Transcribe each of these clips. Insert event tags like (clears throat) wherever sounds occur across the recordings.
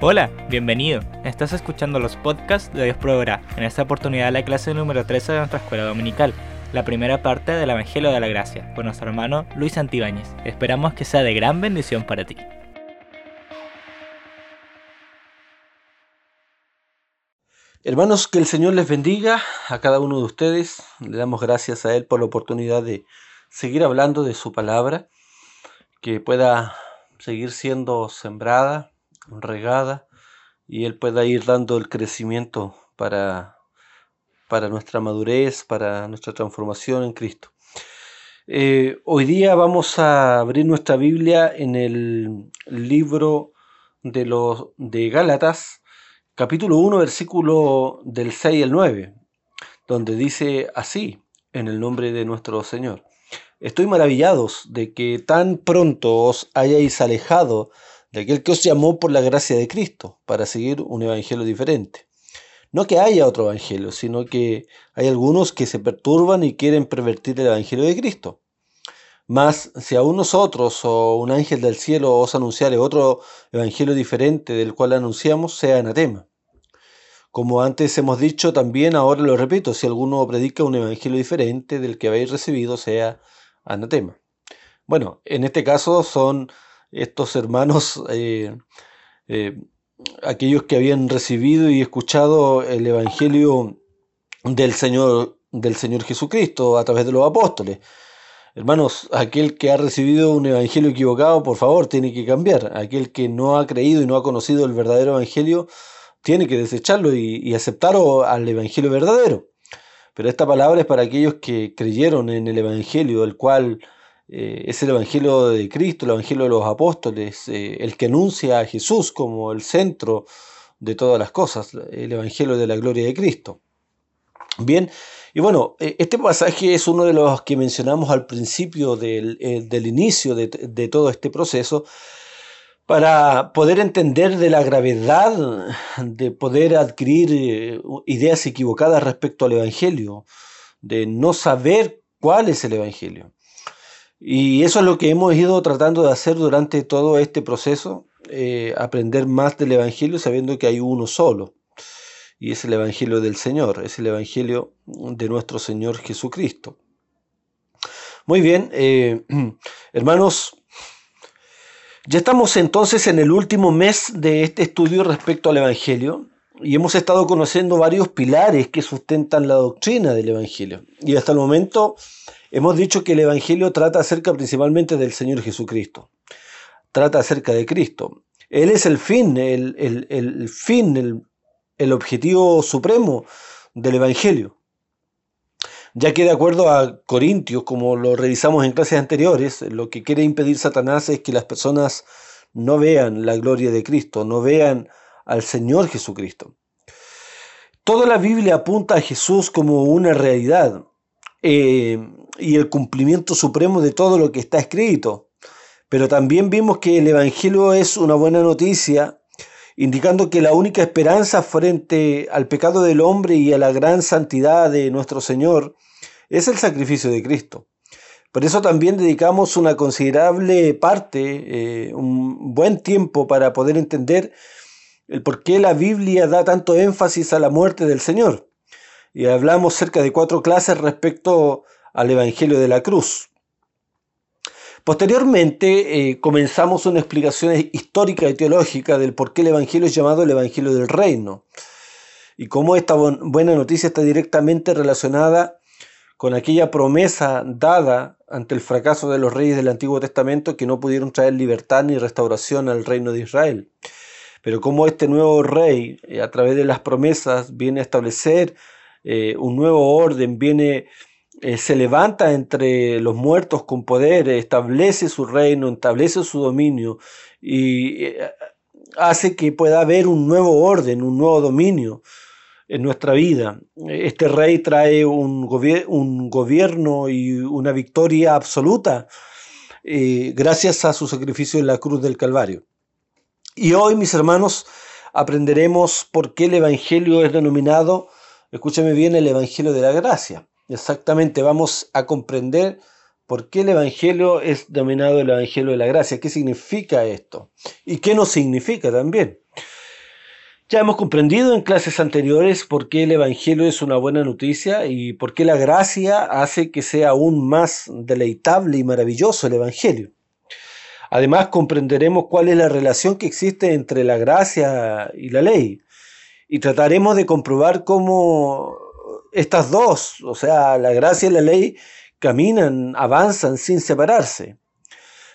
Hola, bienvenido. Estás escuchando los podcasts de Dios Proveerá. En esta oportunidad la clase número 13 de nuestra escuela dominical, la primera parte del Evangelio de la Gracia, con nuestro hermano Luis Santibáñez. Esperamos que sea de gran bendición para ti. Hermanos, que el Señor les bendiga a cada uno de ustedes. Le damos gracias a Él por la oportunidad de seguir hablando de su palabra, que pueda seguir siendo sembrada, regada, y Él pueda ir dando el crecimiento para, para nuestra madurez, para nuestra transformación en Cristo. Eh, hoy día vamos a abrir nuestra Biblia en el libro de, los, de Gálatas, capítulo 1, versículo del 6 al 9, donde dice así, en el nombre de nuestro Señor. Estoy maravillados de que tan pronto os hayáis alejado de aquel que os llamó por la gracia de Cristo para seguir un evangelio diferente. No que haya otro evangelio, sino que hay algunos que se perturban y quieren pervertir el evangelio de Cristo. Mas si aún nosotros o un ángel del cielo os anunciare otro evangelio diferente del cual anunciamos, sea anatema. Como antes hemos dicho, también ahora lo repito, si alguno predica un evangelio diferente del que habéis recibido, sea anatema. Bueno, en este caso son estos hermanos, eh, eh, aquellos que habían recibido y escuchado el evangelio del Señor, del Señor Jesucristo a través de los apóstoles. Hermanos, aquel que ha recibido un evangelio equivocado, por favor, tiene que cambiar. Aquel que no ha creído y no ha conocido el verdadero evangelio, tiene que desecharlo y, aceptar al evangelio verdadero. Pero esta palabra es para aquellos que creyeron en el evangelio, el cual eh, es el evangelio de Cristo, el evangelio de los apóstoles, eh, el que anuncia a Jesús como el centro de todas las cosas, el evangelio de la gloria de Cristo. Bien, y bueno, eh, este pasaje es uno de los que mencionamos al principio del, eh, inicio de, todo este proceso para poder entender de la gravedad de poder adquirir ideas equivocadas respecto al Evangelio, de no saber cuál es el Evangelio. Y eso es lo que hemos ido tratando de hacer durante todo este proceso, aprender más del Evangelio sabiendo que hay uno solo y es el Evangelio del Señor, es el Evangelio de nuestro Señor Jesucristo. Muy bien, eh, (clears throat) hermanos, ya estamos entonces en el último mes de este estudio respecto al Evangelio y hemos estado conociendo varios pilares que sustentan la doctrina del Evangelio. Y hasta el momento hemos dicho que el Evangelio trata acerca principalmente del Señor Jesucristo, trata acerca de Cristo. Él es el fin, el, el, el fin, el, el objetivo supremo del Evangelio. Ya que de acuerdo a Corintios, como lo revisamos en clases anteriores, lo que quiere impedir Satanás es que las personas no vean la gloria de Cristo, no vean al Señor Jesucristo. Toda la Biblia apunta a Jesús como una realidad eh, y el cumplimiento supremo de todo lo que está escrito. Pero también vimos que el Evangelio es una buena noticia indicando que la única esperanza frente al pecado del hombre y a la gran santidad de nuestro Señor es el sacrificio de Cristo. Por eso también dedicamos una considerable parte, eh, un buen tiempo para poder entender el por qué la Biblia da tanto énfasis a la muerte del Señor. Y hablamos cerca de cuatro clases respecto al Evangelio de la Cruz. Posteriormente eh, comenzamos una explicación histórica y teológica del por qué el Evangelio es llamado el Evangelio del Reino y cómo esta buena noticia está directamente relacionada con aquella promesa dada ante el fracaso de los reyes del Antiguo Testamento que no pudieron traer libertad ni restauración al reino de Israel. Pero cómo este nuevo rey, eh, a través de las promesas, viene a establecer eh, un nuevo orden, viene eh, se levanta entre los muertos con poder, establece su reino, establece su dominio y hace que pueda haber un nuevo orden, un nuevo dominio en nuestra vida. Este rey trae un, gobierno y una victoria absoluta gracias a su sacrificio en la cruz del Calvario. Y hoy, mis hermanos, aprenderemos por qué el Evangelio es denominado, escúchame bien, el Evangelio de la Gracia. Exactamente, vamos a comprender por qué el Evangelio es denominado el Evangelio de la Gracia, qué significa esto y qué no significa también. Ya hemos comprendido en clases anteriores por qué el Evangelio es una buena noticia y por qué la gracia hace que sea aún más deleitable y maravilloso el Evangelio. Además comprenderemos cuál es la relación que existe entre la gracia y la ley y trataremos de comprobar cómo estas dos, o sea, la gracia y la ley, caminan, avanzan sin separarse.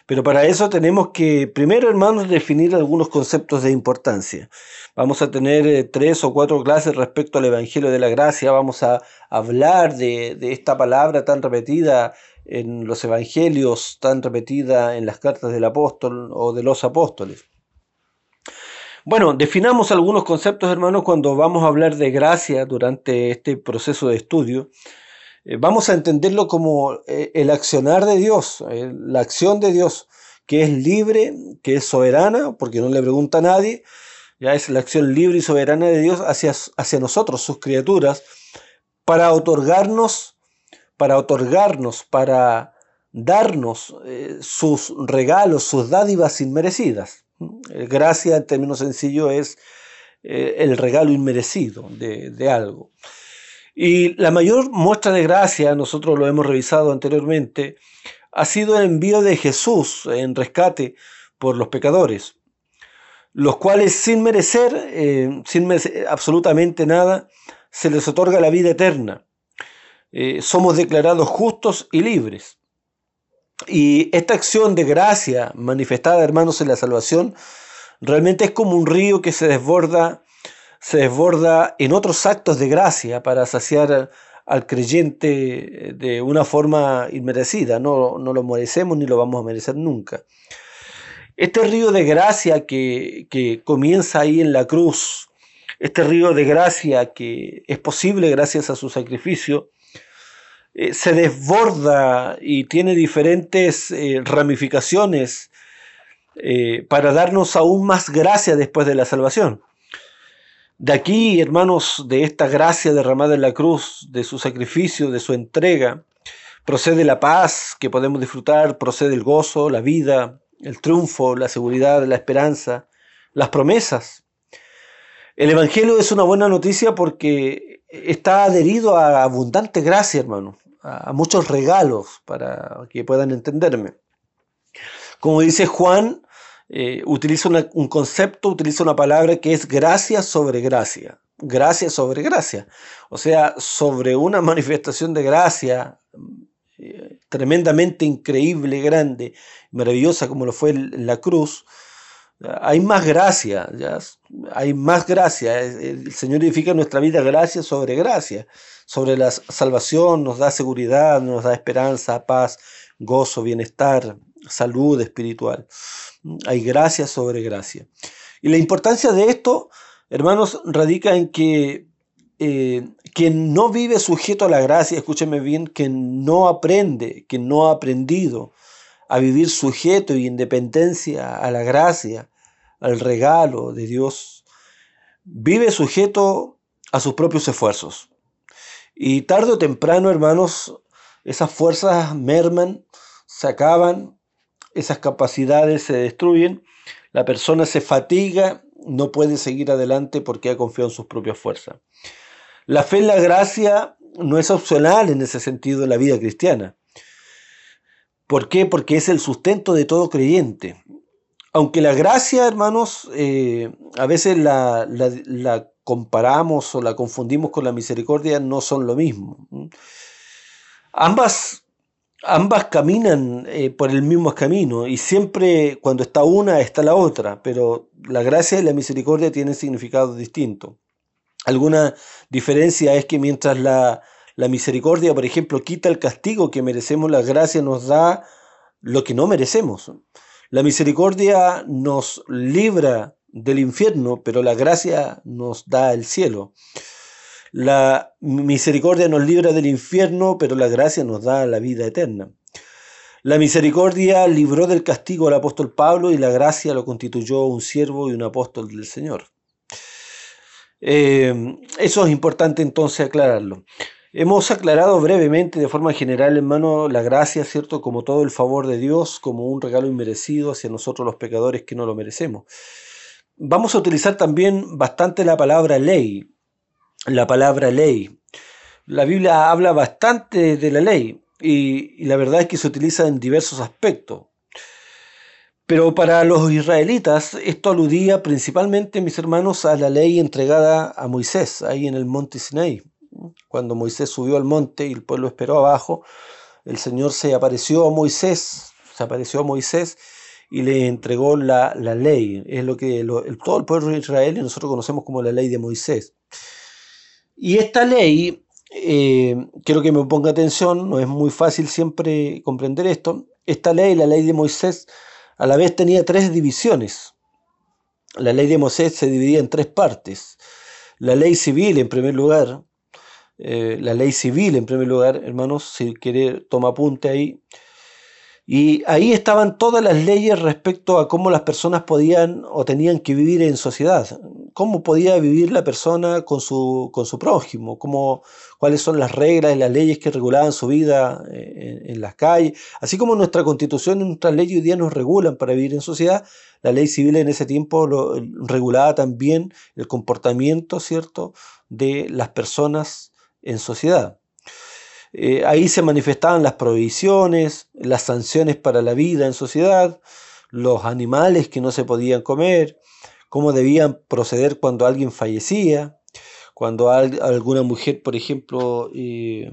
Pero para eso tenemos que, primero hermanos, definir algunos conceptos de importancia. Vamos a tener eh, tres o cuatro clases respecto al Evangelio de la Gracia. Vamos a hablar de, de esta palabra tan repetida en los Evangelios, tan repetida en las cartas del apóstol o de los apóstoles. Bueno, definamos algunos conceptos, hermanos, cuando vamos a hablar de gracia durante este proceso de estudio. Eh, vamos a entenderlo como eh, el accionar de Dios, eh, la acción de Dios, que es libre, que es soberana, porque no le pregunta a nadie, ya es la acción libre y soberana de Dios hacia, hacia nosotros, sus criaturas, para otorgarnos, para otorgarnos, para darnos sus regalos, sus dádivas inmerecidas. Gracia, en términos sencillos, es el regalo inmerecido de, algo. Y la mayor muestra de gracia, nosotros lo hemos revisado anteriormente, ha sido el envío de Jesús en rescate por los pecadores, los cuales sin merecer, eh, sin merecer absolutamente nada, se les otorga la vida eterna. Eh, somos declarados justos y libres. Y esta acción de gracia manifestada, hermanos, en la salvación, realmente es como un río que se desborda se desborda en otros actos de gracia para saciar al creyente de una forma inmerecida. No, no lo merecemos ni lo vamos a merecer nunca. Este río de gracia que, que comienza ahí en la cruz, este río de gracia que es posible gracias a su sacrificio, eh, se desborda y tiene diferentes eh, ramificaciones eh, para darnos aún más gracia después de la salvación. De aquí, hermanos, de esta gracia derramada en la cruz, de su sacrificio, de su entrega, procede la paz que podemos disfrutar, procede el gozo, la vida, el triunfo, la seguridad, la esperanza, las promesas. El Evangelio es una buena noticia porque está adherido a abundante gracia, hermano, a muchos regalos para que puedan entenderme. Como dice Juan, eh, utiliza un concepto, utiliza una palabra que es gracia sobre gracia. Gracia sobre gracia. O sea, sobre una manifestación de gracia eh, tremendamente increíble, grande, maravillosa como lo fue la cruz, hay más gracia, ¿ya? hay más gracia. El Señor edifica nuestra vida gracia sobre gracia. Sobre la salvación nos da seguridad, nos da esperanza, paz, gozo, bienestar, salud espiritual. Hay gracia sobre gracia. Y la importancia de esto, hermanos, radica en que eh, quien no vive sujeto a la gracia, escúcheme bien, quien no aprende, quien no ha aprendido a vivir sujeto y independencia a la gracia, al regalo de Dios, vive sujeto a sus propios esfuerzos. Y tarde o temprano, hermanos, esas fuerzas merman, se acaban esas capacidades se destruyen, la persona se fatiga, no puede seguir adelante porque ha confiado en sus propias fuerzas. La fe en la gracia no es opcional en ese sentido en la vida cristiana. ¿Por qué? Porque es el sustento de todo creyente. Aunque la gracia, hermanos, eh, a veces la, la comparamos o la confundimos con la misericordia, no son lo mismo. Ambas ambas caminan eh, por el mismo camino y siempre cuando está una está la otra, pero la gracia y la misericordia tienen significados distintos. Alguna diferencia es que mientras la, la misericordia, por ejemplo, quita el castigo que merecemos, la gracia nos da lo que no merecemos. La misericordia nos libra del infierno, pero la gracia nos da el cielo. La misericordia nos libra del infierno, pero la gracia nos da la vida eterna. La misericordia libró del castigo al apóstol Pablo y la gracia lo constituyó un siervo y un apóstol del Señor. Eh, eso es importante entonces aclararlo. Hemos aclarado brevemente, de forma general, hermano, la gracia, ¿cierto? Como todo el favor de Dios, como un regalo inmerecido hacia nosotros los pecadores que no lo merecemos. vamos a utilizar también bastante la palabra ley. La palabra ley. La Biblia habla bastante de la ley y, la verdad es que se utiliza en diversos aspectos. Pero para los israelitas esto aludía principalmente, mis hermanos, a la ley entregada a Moisés, ahí en el monte Sinaí. Cuando Moisés subió al monte y el pueblo esperó abajo, el Señor se apareció a Moisés, se apareció a Moisés y le entregó la, ley. Es lo que todo el pueblo de Israel y nosotros conocemos como la ley de Moisés. Y esta ley, eh, quiero que me ponga atención, no es muy fácil siempre comprender esto. Esta ley, la ley de Moisés, a la vez tenía tres divisiones. La ley de Moisés se dividía en tres partes. La ley civil, en primer lugar, eh, la ley civil, en primer lugar, hermanos, si quiere, toma apunte ahí. Y ahí estaban todas las leyes respecto a cómo las personas podían o tenían que vivir en sociedad, cómo podía vivir la persona con su, con su prójimo, cómo, cuáles son las reglas y las leyes que regulaban su vida eh, en, las calles, así como nuestra constitución y nuestras leyes hoy día nos regulan para vivir en sociedad, la ley civil en ese tiempo lo, regulaba también el comportamiento, ¿cierto?, de las personas en sociedad. Eh, ahí se manifestaban las prohibiciones, las sanciones para la vida en sociedad, los animales que no se podían comer, cómo debían proceder cuando alguien fallecía, cuando alguna mujer, por ejemplo, eh,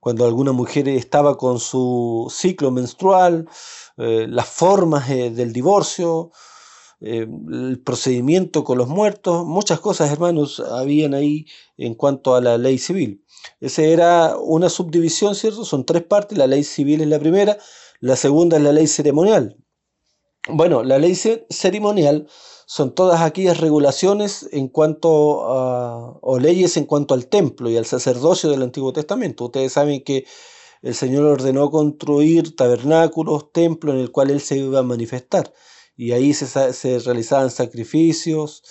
cuando alguna mujer estaba con su ciclo menstrual, eh, las formas del divorcio, el procedimiento con los muertos, muchas cosas, hermanos, habían ahí en cuanto a la ley civil. Esa era una subdivisión, ¿cierto? Son tres partes, la ley civil es la primera, la segunda es la ley ceremonial. Bueno, la ley ceremonial son todas aquellas regulaciones en cuanto a, o leyes en cuanto al templo y al sacerdocio del Antiguo Testamento. Ustedes saben que el Señor ordenó construir tabernáculos, templos en el cual Él se iba a manifestar. Y ahí se, realizaban sacrificios,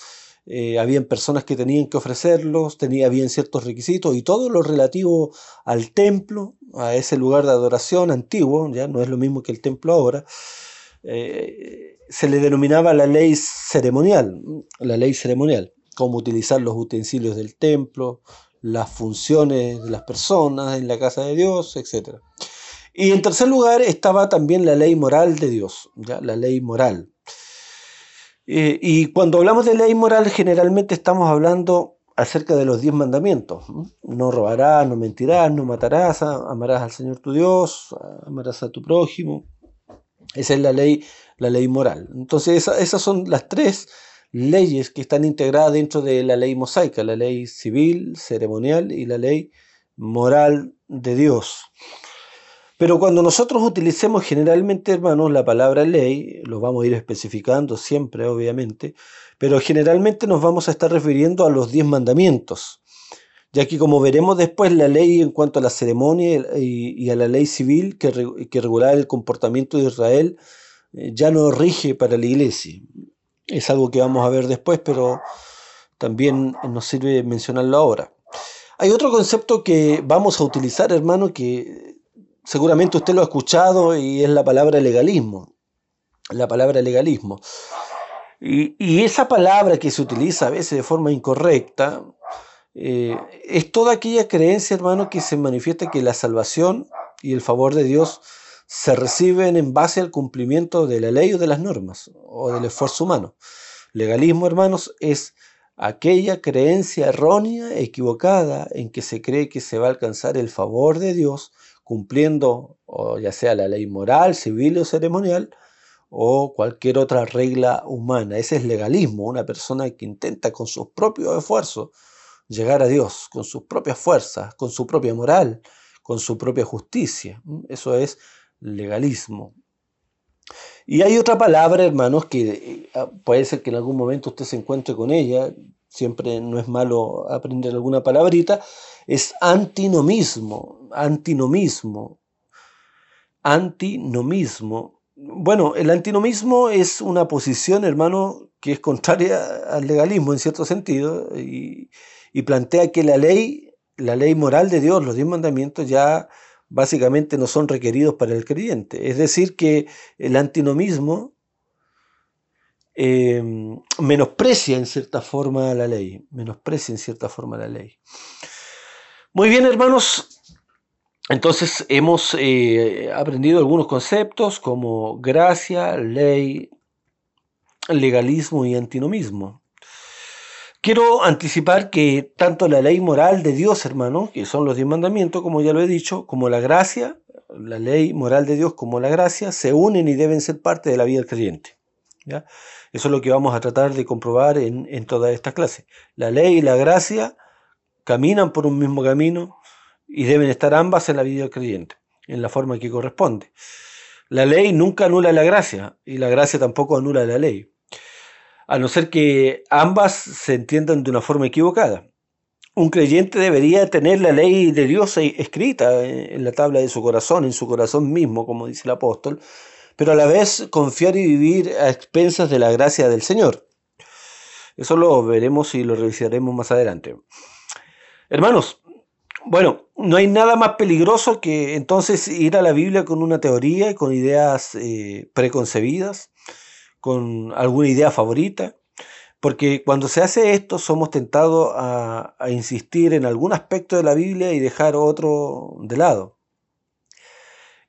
eh, habían personas que tenían que ofrecerlos, tenía bien ciertos requisitos y todo lo relativo al templo, a ese lugar de adoración antiguo, ya no es lo mismo que el templo ahora, eh, se le denominaba la ley ceremonial, la ley ceremonial, cómo utilizar los utensilios del templo, las funciones de las personas en la casa de Dios, etc. Y en tercer lugar estaba también la ley moral de Dios, la ley moral. Eh, y cuando hablamos de ley moral, generalmente estamos hablando acerca de los diez mandamientos. No robarás, no mentirás, no matarás, amarás al Señor tu Dios, amarás a tu prójimo. Esa es la ley, la ley moral. Entonces, esas son las tres leyes que están integradas dentro de la ley mosaica, la ley civil, ceremonial y la ley moral de Dios. Pero cuando nosotros utilicemos generalmente, hermanos, la palabra ley, lo vamos a ir especificando siempre, obviamente, pero generalmente nos vamos a estar refiriendo a los diez mandamientos, ya que como veremos después, la ley en cuanto a la ceremonia y, a la ley civil que, que regulaba el comportamiento de Israel eh, ya no rige para la iglesia. Es algo que vamos a ver después, pero también nos sirve mencionarlo ahora. Hay otro concepto que vamos a utilizar, hermano, que seguramente usted lo ha escuchado y es la palabra legalismo. La palabra legalismo. Y, esa palabra que se utiliza a veces de forma incorrecta eh, es toda aquella creencia, hermano, que se manifiesta que la salvación y el favor de Dios se reciben en base al cumplimiento de la ley o de las normas o del esfuerzo humano. Legalismo, hermanos, es aquella creencia errónea, equivocada, en que se cree que se va a alcanzar el favor de Dios cumpliendo o ya sea la ley moral, civil o ceremonial o cualquier otra regla humana. Ese es legalismo, una persona que intenta con sus propios esfuerzos llegar a Dios, con sus propias fuerzas, con su propia moral, con su propia justicia. Eso es legalismo. Y hay otra palabra, hermanos, que eh, puede ser que en algún momento usted se encuentre con ella, siempre no es malo aprender alguna palabrita, es antinomismo, antinomismo, antinomismo. Bueno, el antinomismo es una posición, hermano, que es contraria al legalismo en cierto sentido y, plantea que la ley, la ley moral de Dios, los diez mandamientos ya básicamente no son requeridos para el creyente. Es decir, que el antinomismo eh, menosprecia en cierta forma la ley, menosprecia en cierta forma la ley. Muy bien, hermanos, entonces hemos eh, aprendido algunos conceptos como gracia, ley, legalismo y antinomismo. Quiero anticipar que tanto la ley moral de Dios, hermano, que son los diez mandamientos, como ya lo he dicho, como la gracia, la ley moral de Dios como la gracia, se unen y deben ser parte de la vida del creyente. Eso es lo que vamos a tratar de comprobar en, en toda esta clase. La ley y la gracia caminan por un mismo camino y deben estar ambas en la vida del creyente, en la forma que corresponde. La ley nunca anula la gracia y la gracia tampoco anula la ley a no ser que ambas se entiendan de una forma equivocada. Un creyente debería tener la ley de Dios escrita en la tabla de su corazón, en su corazón mismo, como dice el apóstol, pero a la vez confiar y vivir a expensas de la gracia del Señor. Eso lo veremos y lo revisaremos más adelante. Hermanos, bueno, no hay nada más peligroso que entonces ir a la Biblia con una teoría y con ideas eh, preconcebidas con alguna idea favorita, porque cuando se hace esto somos tentados a, insistir en algún aspecto de la Biblia y dejar otro de lado.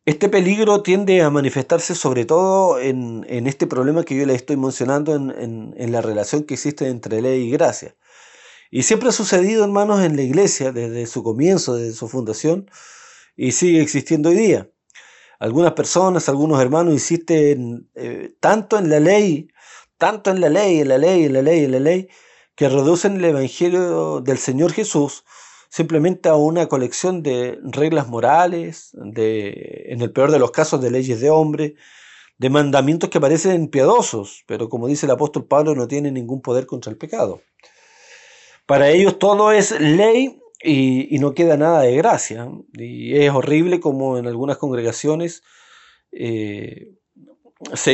Este peligro tiende a manifestarse sobre todo en, este problema que yo les estoy mencionando en, en, la relación que existe entre ley y gracia. Y siempre ha sucedido, hermanos, en la iglesia desde su comienzo, desde su fundación, y sigue existiendo hoy día algunas personas, algunos hermanos insisten eh, tanto en la ley, tanto en la ley, en la ley, en la ley, en la ley, que reducen el Evangelio del Señor Jesús simplemente a una colección de reglas morales, de, en el peor de los casos, de leyes de hombre, de mandamientos que parecen piadosos, pero como dice el apóstol Pablo, no tienen ningún poder contra el pecado. Para ellos todo es ley y, no queda nada de gracia. Y es horrible como en algunas congregaciones, eh,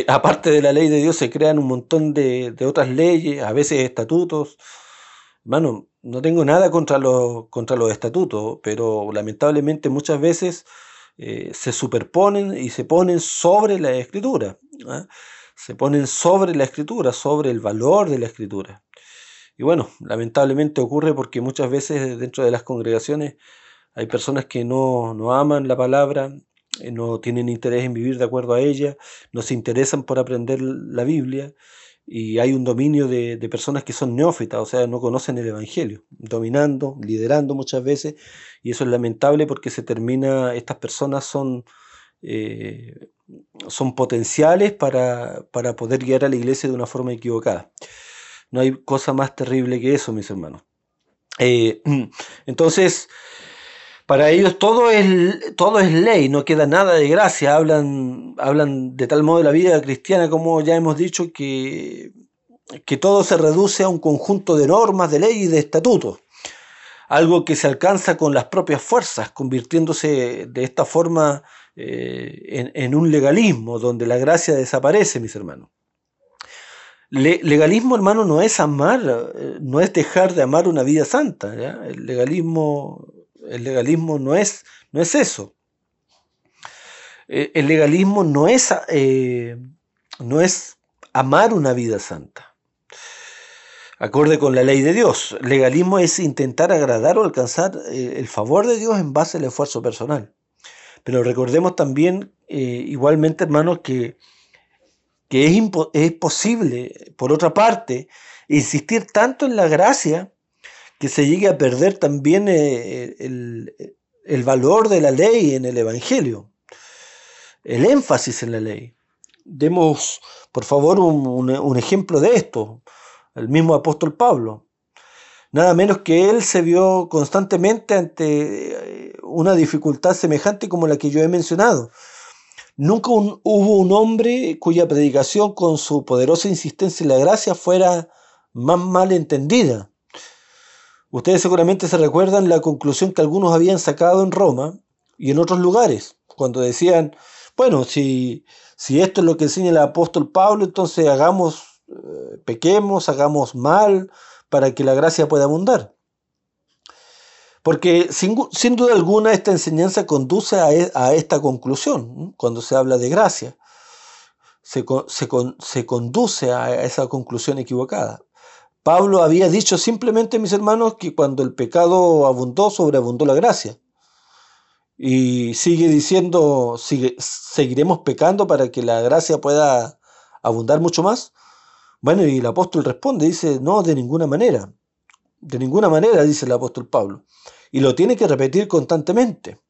aparte de la ley de Dios, se crean un montón de, otras leyes, a veces estatutos. Bueno, no tengo nada contra los, contra los estatutos, pero lamentablemente muchas veces eh, se superponen y se ponen sobre la escritura. ¿ah? Se ponen sobre la escritura, sobre el valor de la escritura. Y bueno, lamentablemente ocurre porque muchas veces dentro de las congregaciones hay personas que no, aman la palabra, eh, no tienen interés en vivir de acuerdo a ella, no se interesan por aprender la Biblia y hay un dominio de, personas que son neófitas, o sea, no conocen el Evangelio, dominando, liderando muchas veces, y eso es lamentable porque se termina, estas personas son, eh, son potenciales para, para poder guiar a la iglesia de una forma equivocada. No hay cosa más terrible que eso, mis hermanos. Eh, (clears throat) entonces, para ellos todo es, todo es ley, no queda nada de gracia. Hablan, hablan de tal modo de la vida cristiana, como ya hemos dicho, que, que todo se reduce a un conjunto de normas, de ley y de estatutos. Algo que se alcanza con las propias fuerzas, convirtiéndose de esta forma eh, en, en un legalismo donde la gracia desaparece, mis hermanos legalismo, hermano, no es amar, eh, no es dejar de amar una vida santa. El legalismo, el legalismo no es, no es eso. Eh, el legalismo no es, eh, no es amar una vida santa. Acorde con la ley de Dios. Legalismo es intentar agradar o alcanzar el favor de Dios en base al esfuerzo personal. Pero recordemos también, igualmente, hermanos, que que es, es posible, por otra parte, insistir tanto en la gracia que se llegue a perder también eh, el, valor de la ley en el Evangelio, el énfasis en la ley. Demos, por favor, un, un, ejemplo de esto. El mismo apóstol Pablo. Nada menos que él se vio constantemente ante eh, una dificultad semejante como la que yo he mencionado. Nunca hubo un hombre cuya predicación con su poderosa insistencia en la gracia fuera más mal entendida. Ustedes seguramente se recuerdan la conclusión que algunos habían sacado en Roma y en otros lugares, cuando decían, bueno, si, si esto es lo que enseña el apóstol Pablo, entonces hagamos, eh, pequemos, hagamos mal para que la gracia pueda abundar. Porque sin, duda alguna esta enseñanza conduce a, e, esta conclusión cuando se habla de gracia. se, se conduce a esa conclusión equivocada. Pablo había dicho simplemente, mis hermanos, que cuando el pecado abundó, sobreabundó la gracia. Y sigue diciendo, sigue, seguiremos pecando para que la gracia pueda abundar mucho más. Bueno, y el apóstol responde, dice, no, de ninguna manera. De ninguna manera, dice el apóstol Pablo. Y lo tiene que repetir constantemente.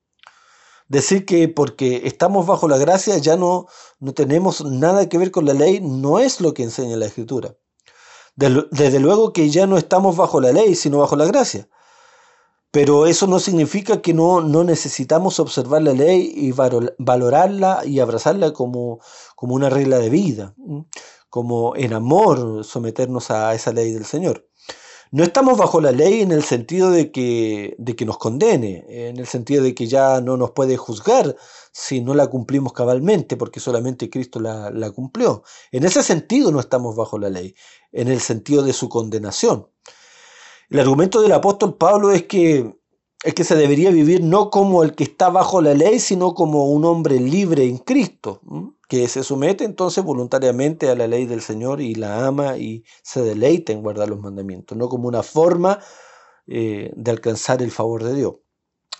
Decir que porque estamos bajo la gracia ya no, no tenemos nada que ver con la ley no es lo que enseña la escritura. Desde luego que ya no estamos bajo la ley, sino bajo la gracia. Pero eso no significa que no, no necesitamos observar la ley y valorarla y abrazarla como, como una regla de vida, como en amor someternos a esa ley del Señor. No estamos bajo la ley en el sentido de que, de que nos condene, en el sentido de que ya no nos puede juzgar si no la cumplimos cabalmente, porque solamente Cristo la, cumplió. En ese sentido no estamos bajo la ley, en el sentido de su condenación. El argumento del apóstol Pablo es que, es que se debería vivir no como el que está bajo la ley, sino como un hombre libre en Cristo, que se somete entonces voluntariamente a la ley del Señor y la ama y se deleita en guardar los mandamientos, no como una forma eh, de alcanzar el favor de Dios.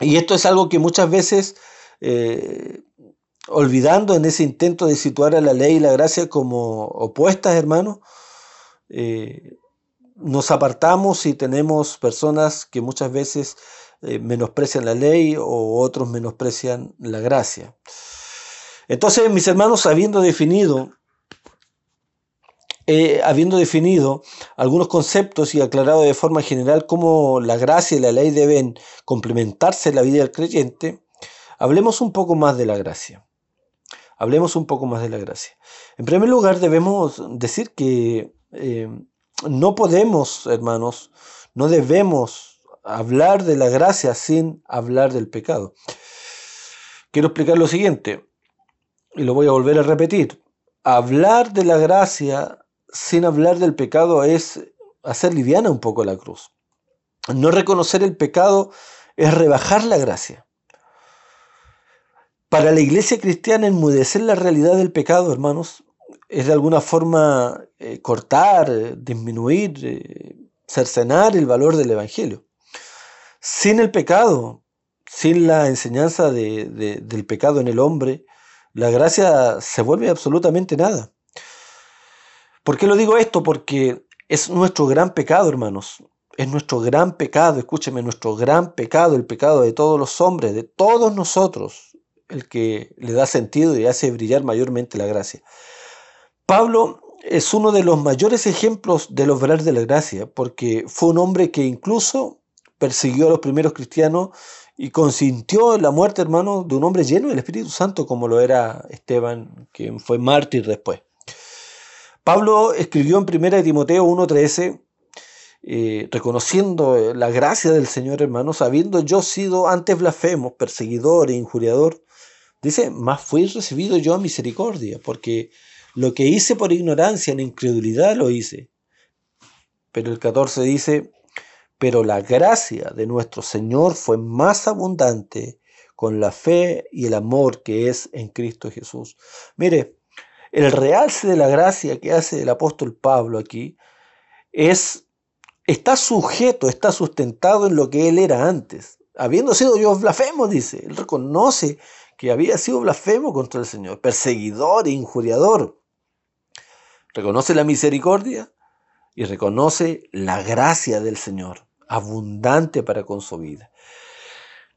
Y esto es algo que muchas veces, eh, olvidando en ese intento de situar a la ley y la gracia como opuestas, hermanos, eh, nos apartamos y tenemos personas que muchas veces eh, menosprecian la ley o otros menosprecian la gracia. Entonces, mis hermanos, habiendo definido, habiendo definido algunos conceptos y aclarado de forma general cómo la gracia y la ley deben complementarse en la vida del creyente, hablemos un poco más de la gracia. Hablemos un poco más de la gracia. En primer lugar, debemos decir que eh, no podemos, hermanos, no debemos hablar de la gracia sin hablar del pecado. Quiero explicar lo siguiente, y lo voy a volver a repetir. Hablar de la gracia sin hablar del pecado es hacer liviana un poco la cruz. No reconocer el pecado es rebajar la gracia. Para la iglesia cristiana, enmudecer la realidad del pecado, hermanos, es de alguna forma eh, cortar, eh, disminuir, eh, cercenar el valor del Evangelio. Sin el pecado, sin la enseñanza del pecado en el hombre, la gracia se vuelve absolutamente nada. ¿Por qué lo digo esto? Porque es nuestro gran pecado, hermanos. Es nuestro gran pecado, escúcheme, nuestro gran pecado, el pecado de todos los hombres, de todos nosotros, el que le da sentido y hace brillar mayormente la gracia. Pablo es uno de los mayores ejemplos del obrar de la gracia, porque fue un hombre que incluso persiguió a los primeros cristianos y consintió la muerte, hermano, de un hombre lleno del Espíritu Santo, como lo era Esteban, quien fue mártir después. Pablo escribió en 1 Timoteo 1.13, eh, reconociendo la gracia del Señor, hermano, habiendo yo sido antes blasfemo, perseguidor e injuriador, dice, más fui recibido yo a misericordia, porque lo que hice por ignorancia, en incredulidad lo hice. Pero el 14 dice, pero la gracia de nuestro Señor fue más abundante con la fe y el amor que es en Cristo Jesús. Mire, el realce de la gracia que hace el apóstol Pablo aquí es está sujeto, está sustentado en lo que él era antes. Habiendo sido yo blasfemo, dice, él reconoce que había sido blasfemo contra el Señor, perseguidor e injuriador reconoce la misericordia y reconoce la gracia del Señor, abundante para con su vida.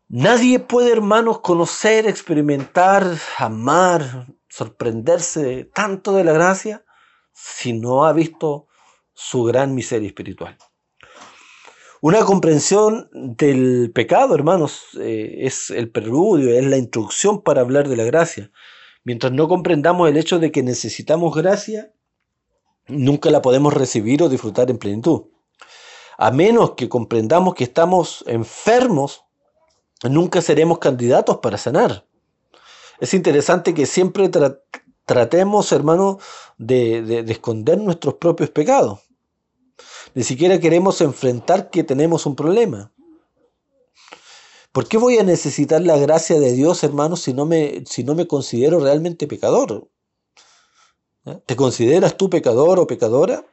Nadie puede, hermanos, conocer, experimentar, amar, sorprenderse tanto de la gracia si no ha visto su gran miseria espiritual. Una comprensión del pecado, hermanos, eh, es el preludio, es la instrucción para hablar de la gracia. Mientras no comprendamos el hecho de que necesitamos gracia, nunca la podemos recibir o disfrutar en plenitud. A menos que comprendamos que estamos enfermos, nunca seremos candidatos para sanar. Es interesante que siempre tratemos, hermano, de, de esconder nuestros propios pecados. Ni siquiera queremos enfrentar que tenemos un problema. ¿Por qué voy a necesitar la gracia de Dios, hermano, si no me, si no me considero realmente pecador? ¿Eh? ¿Te consideras tú pecador o pecadora?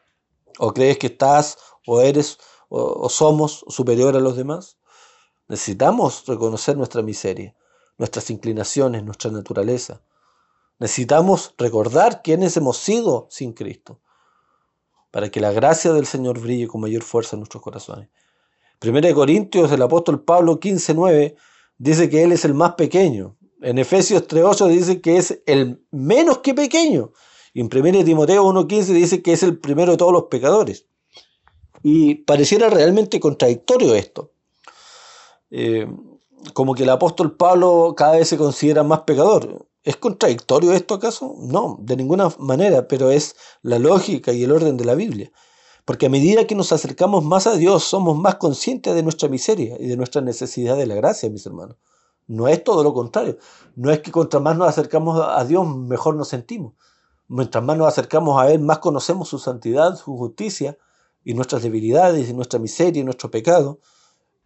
¿O crees que estás o eres o, somos superior a los demás? Necesitamos reconocer nuestra miseria, nuestras inclinaciones, nuestra naturaleza. Necesitamos recordar quiénes hemos sido sin Cristo, para que la gracia del Señor brille con mayor fuerza en nuestros corazones. Primera de Corintios, el apóstol Pablo 15:9 dice que él es el más pequeño. En Efesios 3:8 dice que es el menos que pequeño. Y en 1 Timoteo 1.15 dice que es el primero de todos los pecadores. Y pareciera realmente contradictorio esto. Eh, como que el apóstol Pablo cada vez se considera más pecador. ¿Es contradictorio esto acaso? No, de ninguna manera, pero es la lógica y el orden de la Biblia. Porque a medida que nos acercamos más a Dios, somos más conscientes de nuestra miseria y de nuestra necesidad de la gracia, mis hermanos. No es todo lo contrario. No es que contra más nos acercamos a Dios, mejor nos sentimos. Mientras más nos acercamos a Él, más conocemos su santidad, su justicia y nuestras debilidades y nuestra miseria y nuestro pecado,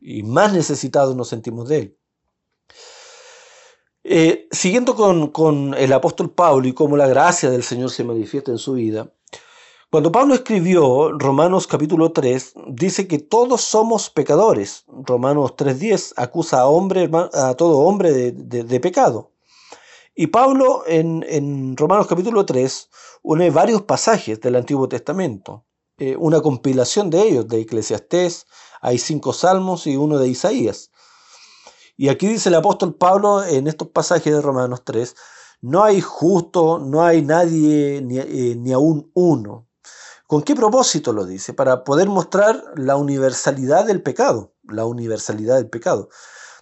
y más necesitados nos sentimos de Él. Eh, siguiendo con, con, el apóstol Pablo y cómo la gracia del Señor se manifiesta en su vida, cuando Pablo escribió Romanos capítulo 3, dice que todos somos pecadores. Romanos 3.10 acusa a, hombre, a todo hombre de, de pecado. Y Pablo en, Romanos capítulo 3 une varios pasajes del Antiguo Testamento, eh, una compilación de ellos, de Eclesiastés, hay cinco salmos y uno de Isaías. Y aquí dice el apóstol Pablo en estos pasajes de Romanos 3, no hay justo, no hay nadie, ni, eh, ni aún uno. ¿Con qué propósito lo dice? Para poder mostrar la universalidad del pecado, la universalidad del pecado.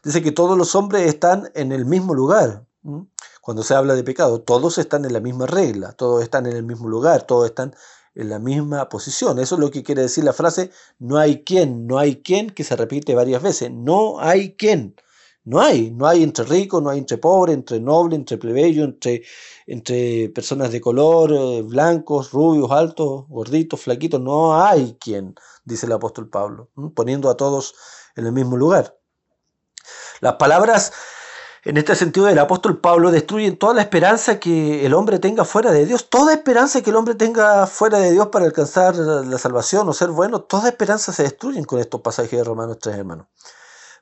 Dice que todos los hombres están en el mismo lugar cuando se habla de pecado, todos están en la misma regla, todos están en el mismo lugar, todos están en la misma posición. Eso es lo que quiere decir la frase no hay quien, no hay quien, que se repite varias veces. No hay quien. No hay, no hay entre ricos, no hay entre pobres, entre nobles, entre plebeyos, entre, entre personas de color, eh, blancos, rubios, altos, gorditos, flaquitos, no hay quien, dice el apóstol Pablo, poniendo a todos en el mismo lugar. Las palabras en este sentido, el apóstol Pablo destruye toda la esperanza que el hombre tenga fuera de Dios, toda esperanza que el hombre tenga fuera de Dios para alcanzar la salvación o ser bueno, toda esperanza se destruye con estos pasajes de Romanos 3, hermanos.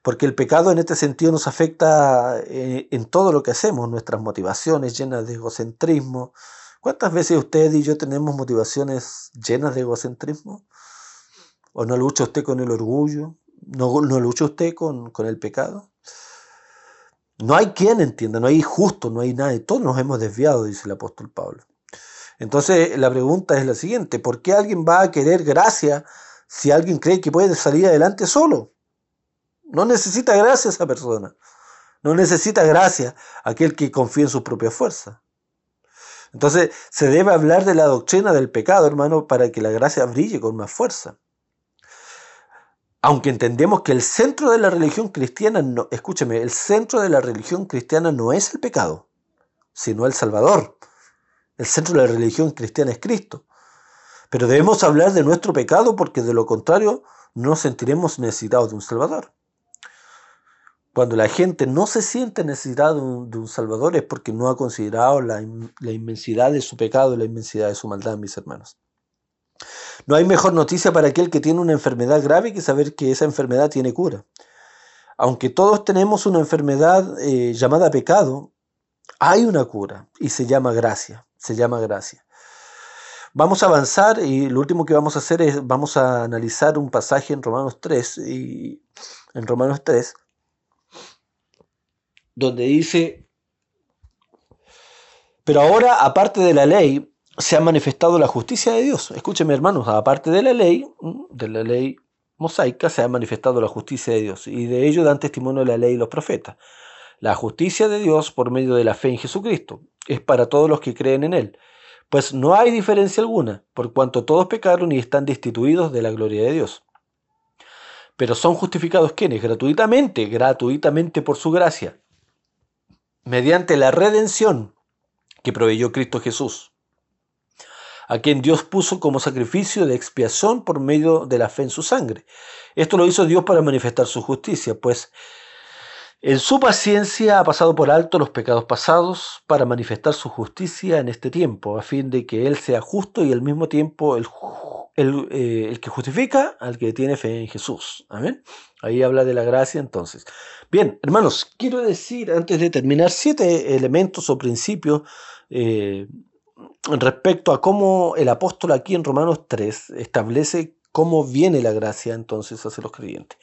Porque el pecado en este sentido nos afecta eh, en todo lo que hacemos, nuestras motivaciones llenas de egocentrismo. ¿Cuántas veces usted y yo tenemos motivaciones llenas de egocentrismo? ¿O no lucha usted con el orgullo? ¿No, lucha usted con, con el pecado? No hay quien entienda, no hay justo, no hay nadie. Todos nos hemos desviado, dice el apóstol Pablo. Entonces la pregunta es la siguiente, ¿por qué alguien va a querer gracia si alguien cree que puede salir adelante solo? No necesita gracia esa persona. No necesita gracia aquel que confía en su propia fuerza. Entonces se debe hablar de la doctrina del pecado, hermano, para que la gracia brille con más fuerza aunque entendemos que el centro de la religión cristiana, no, escúcheme, el centro de la religión cristiana no es el pecado, sino el Salvador. El centro de la religión cristiana es Cristo. Pero debemos hablar de nuestro pecado porque de lo contrario no sentiremos necesitados de un Salvador. Cuando la gente no se siente necesitada de un, Salvador es porque no ha considerado la, la inmensidad de su pecado y la inmensidad de su maldad, mis hermanos. No hay mejor noticia para aquel que tiene una enfermedad grave que saber que esa enfermedad tiene cura. Aunque todos tenemos una enfermedad eh, llamada pecado, hay una cura y se llama gracia, se llama gracia. Vamos a avanzar y lo último que vamos a hacer es vamos a analizar un pasaje en Romanos 3 y en Romanos 3 donde dice pero ahora aparte de la ley se ha manifestado la justicia de Dios. Escúcheme, hermanos, aparte de la ley, de la ley mosaica, se ha manifestado la justicia de Dios. Y de ello dan testimonio la ley y los profetas. La justicia de Dios por medio de la fe en Jesucristo es para todos los que creen en Él. Pues no hay diferencia alguna, por cuanto todos pecaron y están destituidos de la gloria de Dios. Pero son justificados quienes? Gratuitamente, gratuitamente por su gracia, mediante la redención que proveyó Cristo Jesús a quien Dios puso como sacrificio de expiación por medio de la fe en su sangre. Esto lo hizo Dios para manifestar su justicia, pues En su paciencia ha pasado por alto los pecados pasados para manifestar su justicia en este tiempo, a fin de que Él sea justo y al mismo tiempo el, el, eh, el, que justifica al que tiene fe en Jesús. Amén. Ahí habla de la gracia entonces. Bien, hermanos, quiero decir antes de terminar siete elementos o principios eh, respecto a cómo el apóstol aquí en Romanos 3 establece cómo viene la gracia entonces hacia los creyentes.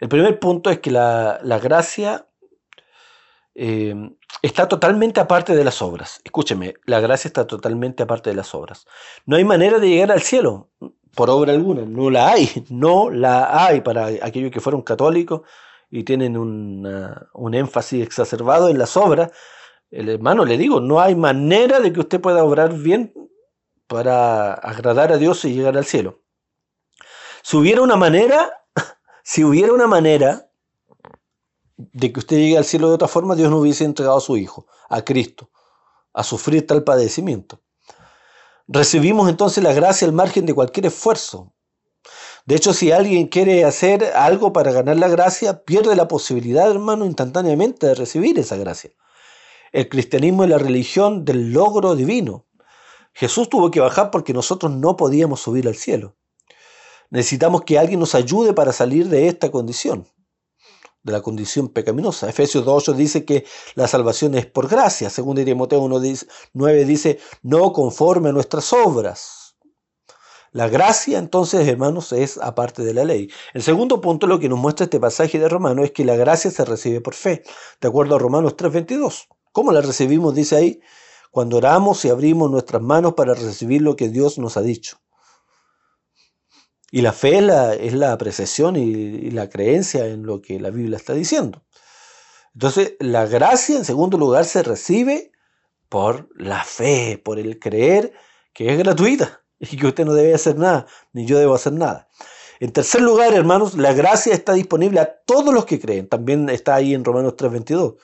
El primer punto es que la, la gracia eh, está totalmente aparte de las obras. Escúcheme, la gracia está totalmente aparte de las obras. No hay manera de llegar al cielo por obra alguna, no la hay, no la hay para aquellos que fueron católicos y tienen un énfasis exacerbado en las obras. El hermano le digo, no hay manera de que usted pueda obrar bien para agradar a Dios y llegar al cielo. Si hubiera una manera, (laughs) si hubiera una manera de que usted llegue al cielo de otra forma, Dios no hubiese entregado a su Hijo, a Cristo, a sufrir tal padecimiento. Recibimos entonces la gracia al margen de cualquier esfuerzo. De hecho, si alguien quiere hacer algo para ganar la gracia, pierde la posibilidad, hermano, instantáneamente de recibir esa gracia. El cristianismo es la religión del logro divino. Jesús tuvo que bajar porque nosotros no podíamos subir al cielo. Necesitamos que alguien nos ayude para salir de esta condición, de la condición pecaminosa. Efesios 2.8 dice que la salvación es por gracia. Según Timoteo 1.9 dice, no conforme a nuestras obras. La gracia, entonces, hermanos, es aparte de la ley. El segundo punto, lo que nos muestra este pasaje de Romanos, es que la gracia se recibe por fe, de acuerdo a Romanos 3.22. ¿Cómo la recibimos? Dice ahí, cuando oramos y abrimos nuestras manos para recibir lo que Dios nos ha dicho. Y la fe es la, apreciación y, la creencia en lo que la Biblia está diciendo. Entonces, la gracia, en segundo lugar, se recibe por la fe, por el creer que es gratuita (laughs) y que usted no debe hacer nada, ni yo debo hacer nada. En tercer lugar, hermanos, la gracia está disponible a todos los que creen. También está ahí en Romanos 3:22.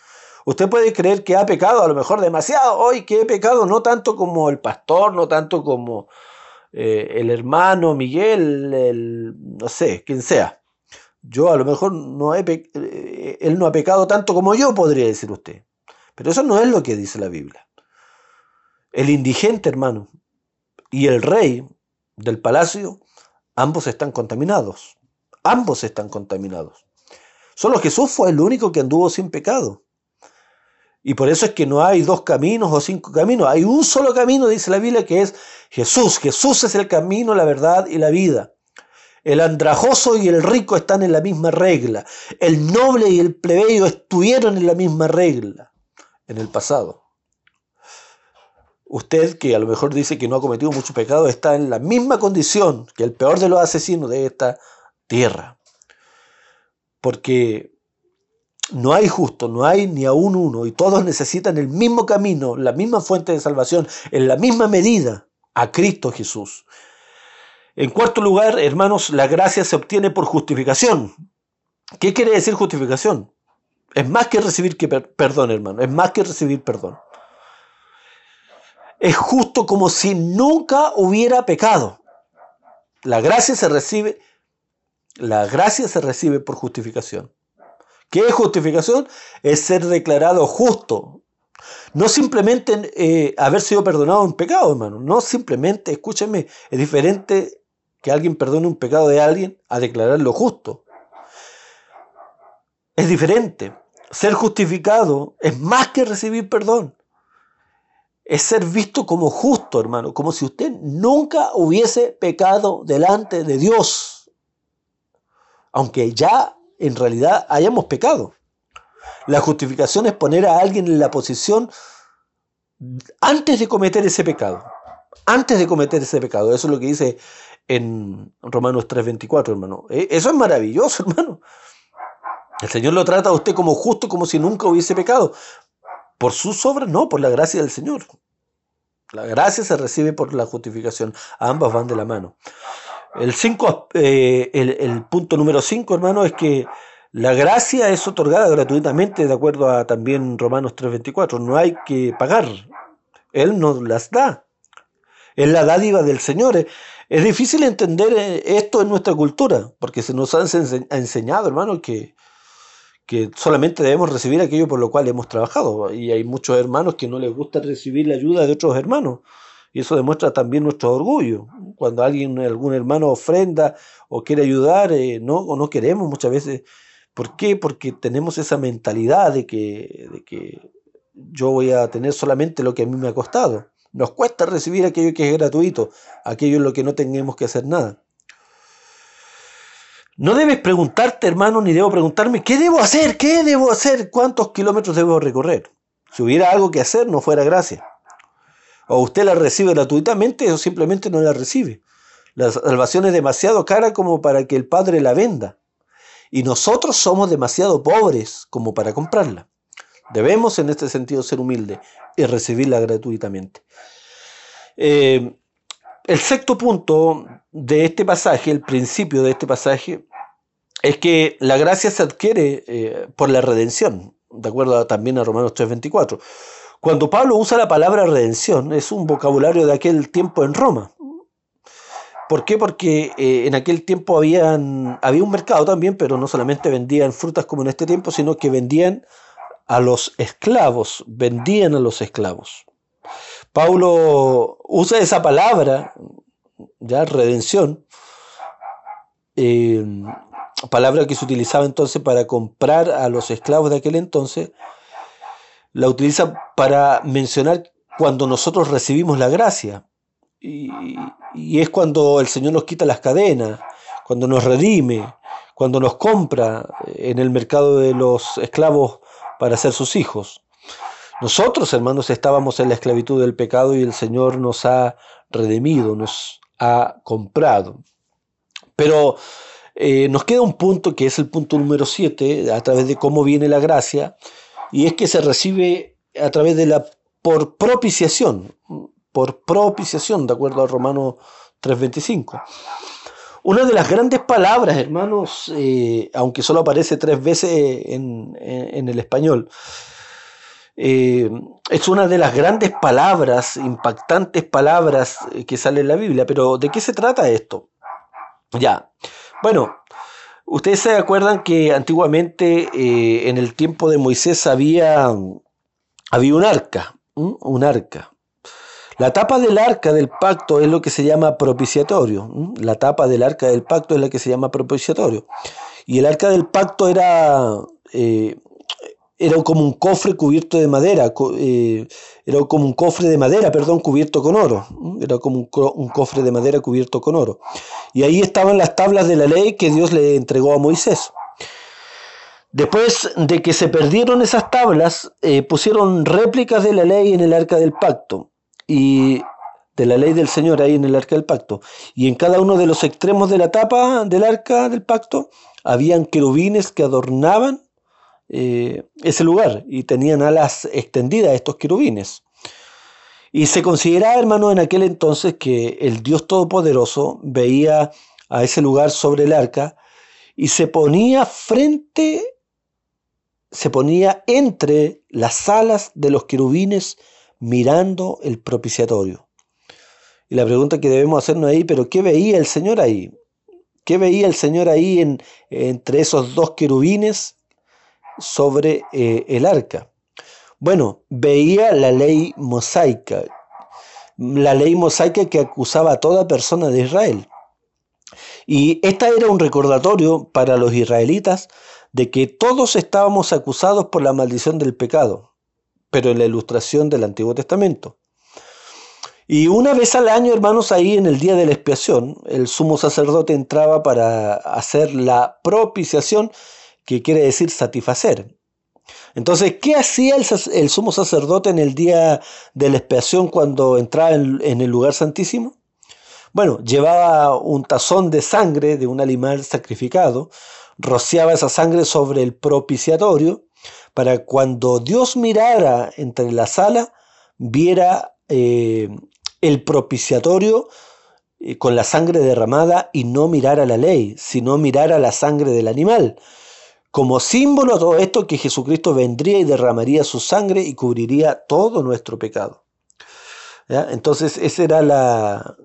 Usted puede creer que ha pecado, a lo mejor demasiado, hoy que he pecado, no tanto como el pastor, no tanto como eh, el hermano Miguel, el, no sé, quien sea. Yo a lo mejor no he eh, él no ha pecado tanto como yo, podría decir usted. Pero eso no es lo que dice la Biblia. El indigente, hermano, y el rey del palacio, ambos están contaminados. Ambos están contaminados. Solo Jesús fue el único que anduvo sin pecado. Y por eso es que no hay dos caminos o cinco caminos. Hay un solo camino, dice la Biblia, que es Jesús. Jesús es el camino, la verdad y la vida. El andrajoso y el rico están en la misma regla. El noble y el plebeyo estuvieron en la misma regla en el pasado. Usted, que a lo mejor dice que no ha cometido mucho pecado, está en la misma condición que el peor de los asesinos de esta tierra. Porque no hay justo, no hay ni aún uno, y todos necesitan el mismo camino, la misma fuente de salvación, en la misma medida, a Cristo Jesús. En cuarto lugar, hermanos, la gracia se obtiene por justificación. ¿Qué quiere decir justificación? Es más que recibir que perdón, hermano, es más que recibir perdón. Es justo como si nunca hubiera pecado. La gracia se recibe, la gracia se recibe por justificación. ¿Qué es justificación? Es ser declarado justo. No simplemente eh, haber sido perdonado un pecado, hermano. No simplemente, escúcheme, es diferente que alguien perdone un pecado de alguien a declararlo justo. Es diferente. Ser justificado es más que recibir perdón. Es ser visto como justo, hermano, como si usted nunca hubiese pecado delante de Dios. Aunque ya en realidad hayamos pecado. La justificación es poner a alguien en la posición antes de cometer ese pecado. Antes de cometer ese pecado. Eso es lo que dice en Romanos 3:24, hermano. E, eso es maravilloso, (laughs) hermano. El Señor lo trata a usted como justo, como si nunca hubiese pecado. Por sus obras, no, por la gracia del Señor. La gracia se recibe por la justificación. Ambas van de la mano. El, cinco, eh, el, punto número 5, hermano, es que la gracia es otorgada gratuitamente, de acuerdo a también Romanos 3:24. No hay que pagar. Él nos las da. Es la dádiva del Señor. Es difícil entender eh, esto en nuestra cultura, porque se nos ha enseñado, hermano, que, que solamente debemos recibir aquello por lo cual hemos trabajado. Y hay muchos hermanos que no les gusta recibir la ayuda de otros hermanos. Y eso demuestra también nuestro orgullo. Cuando alguien, algún hermano ofrenda o quiere ayudar, eh, no, o no queremos muchas veces. ¿Por qué? Porque tenemos esa mentalidad de que, de que yo voy a tener solamente lo que a mí me ha costado. Nos cuesta recibir aquello que es gratuito, aquello en lo que no tengamos que hacer nada. No debes preguntarte, hermano, ni debo preguntarme, ¿qué debo hacer? ¿Qué debo hacer? ¿Cuántos kilómetros debo recorrer? Si hubiera algo que hacer, no fuera gracia. O usted la recibe gratuitamente o simplemente no la recibe. La salvación es demasiado cara como para que el Padre la venda. Y nosotros somos demasiado pobres como para comprarla. Debemos en este sentido ser humildes y recibirla gratuitamente. Eh, el sexto punto de este pasaje, el principio de este pasaje, es que la gracia se adquiere eh, por la redención, de acuerdo también a Romanos 3:24. Cuando Pablo usa la palabra redención, es un vocabulario de aquel tiempo en Roma. ¿Por qué? Porque eh, en aquel tiempo había un mercado también, pero no solamente vendían frutas como en este tiempo, sino que vendían a los esclavos, vendían a los esclavos. Pablo usa esa palabra, ya redención, eh, palabra que se utilizaba entonces para comprar a los esclavos de aquel entonces, la utiliza para mencionar cuando nosotros recibimos la gracia. Y, es cuando el Señor nos quita las cadenas, cuando nos redime, cuando nos compra en el mercado de los esclavos para ser sus hijos. Nosotros, hermanos, estábamos en la esclavitud del pecado y el Señor nos ha redimido, nos ha comprado. Pero eh, nos queda un punto que es el punto número 7, a través de cómo viene la gracia, y es que se recibe a través de la por propiciación, por propiciación, de acuerdo a Romano 3.25. Una de las grandes palabras, hermanos, eh, aunque solo aparece tres veces en, el español, eh, es una de las grandes palabras, impactantes palabras que sale en la Biblia. Pero ¿de qué se trata esto? Ya, bueno, Ustedes se acuerdan que antiguamente eh, en el tiempo de Moisés había, había un arca, un arca. La tapa del arca del pacto es lo que se llama propiciatorio. La tapa del arca del pacto es la que se llama propiciatorio. Y el arca del pacto era eh, era como un cofre cubierto de madera, eh, era como un cofre de madera, perdón, cubierto con oro, era como un, cofre de madera cubierto con oro. Y ahí estaban las tablas de la ley que Dios le entregó a Moisés. Después de que se perdieron esas tablas, eh, pusieron réplicas de la ley en el arca del pacto y de la ley del Señor ahí en el arca del pacto. Y en cada uno de los extremos de la tapa del arca del pacto habían querubines que adornaban eh, ese lugar y tenían alas extendidas estos querubines. Y se consideraba, hermano, en aquel entonces que el Dios Todopoderoso veía a ese lugar sobre el arca y se ponía frente, se ponía entre las alas de los querubines mirando el propiciatorio. Y la pregunta que debemos hacernos ahí, pero ¿qué veía el Señor ahí? ¿Qué veía el Señor ahí en, entre esos dos querubines sobre eh, el arca? Bueno, veía la ley mosaica, la ley mosaica que acusaba a toda persona de Israel. Y esta era un recordatorio para los israelitas de que todos estábamos acusados por la maldición del pecado, pero en la ilustración del Antiguo Testamento. Y una vez al año, hermanos, ahí en el día de la expiación, el sumo sacerdote entraba para hacer la propiciación que quiere decir satisfacer. Entonces, ¿qué hacía el, sumo sacerdote en el día de la expiación cuando entraba en, el lugar santísimo? Bueno, llevaba un tazón de sangre de un animal sacrificado, rociaba esa sangre sobre el propiciatorio, para cuando Dios mirara entre la sala, viera eh, el propiciatorio eh, con la sangre derramada y no mirara la ley, sino mirara la sangre del animal como símbolo a todo esto que Jesucristo vendría y derramaría su sangre y cubriría todo nuestro pecado. Entonces esa era, la,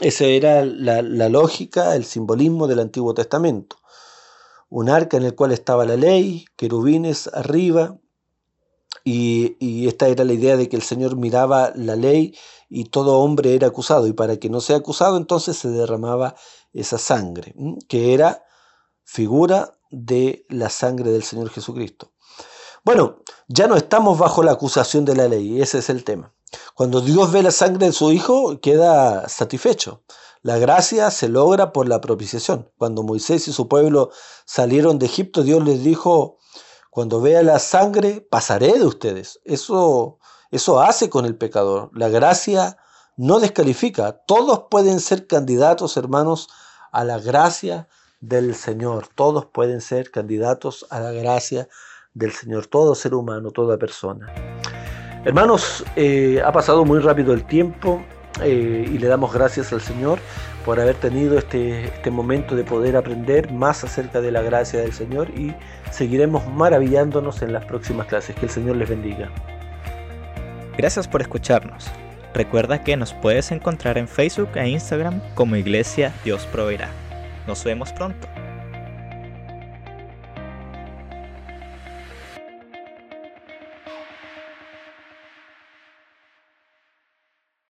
era la, lógica, el simbolismo del Antiguo Testamento. un arca en el cual estaba la ley, querubines arriba, y, esta era la idea de que el Señor miraba la ley y todo hombre era acusado, y para que no sea acusado entonces se derramaba esa sangre, que era figura de la sangre del Señor Jesucristo. Bueno, ya no estamos bajo la acusación de la ley, ese es el tema. Cuando Dios ve la sangre de su Hijo, queda satisfecho. La gracia se logra por la propiciación. Cuando Moisés y su pueblo salieron de Egipto, Dios les dijo, cuando vea la sangre, pasaré de ustedes. Eso, eso hace con el pecador. La gracia no descalifica. Todos pueden ser candidatos, hermanos, a la gracia del Señor. Todos pueden ser candidatos a la gracia del Señor. Todo ser humano, toda persona. Hermanos, eh, ha pasado muy rápido el tiempo eh, y le damos gracias al Señor por haber tenido este, este momento de poder aprender más acerca de la gracia del Señor y seguiremos maravillándonos en las próximas clases. Que el Señor les bendiga. Gracias por escucharnos. Recuerda que nos puedes encontrar en Facebook e Instagram como Iglesia Dios Proveerá. Nos vemos pronto.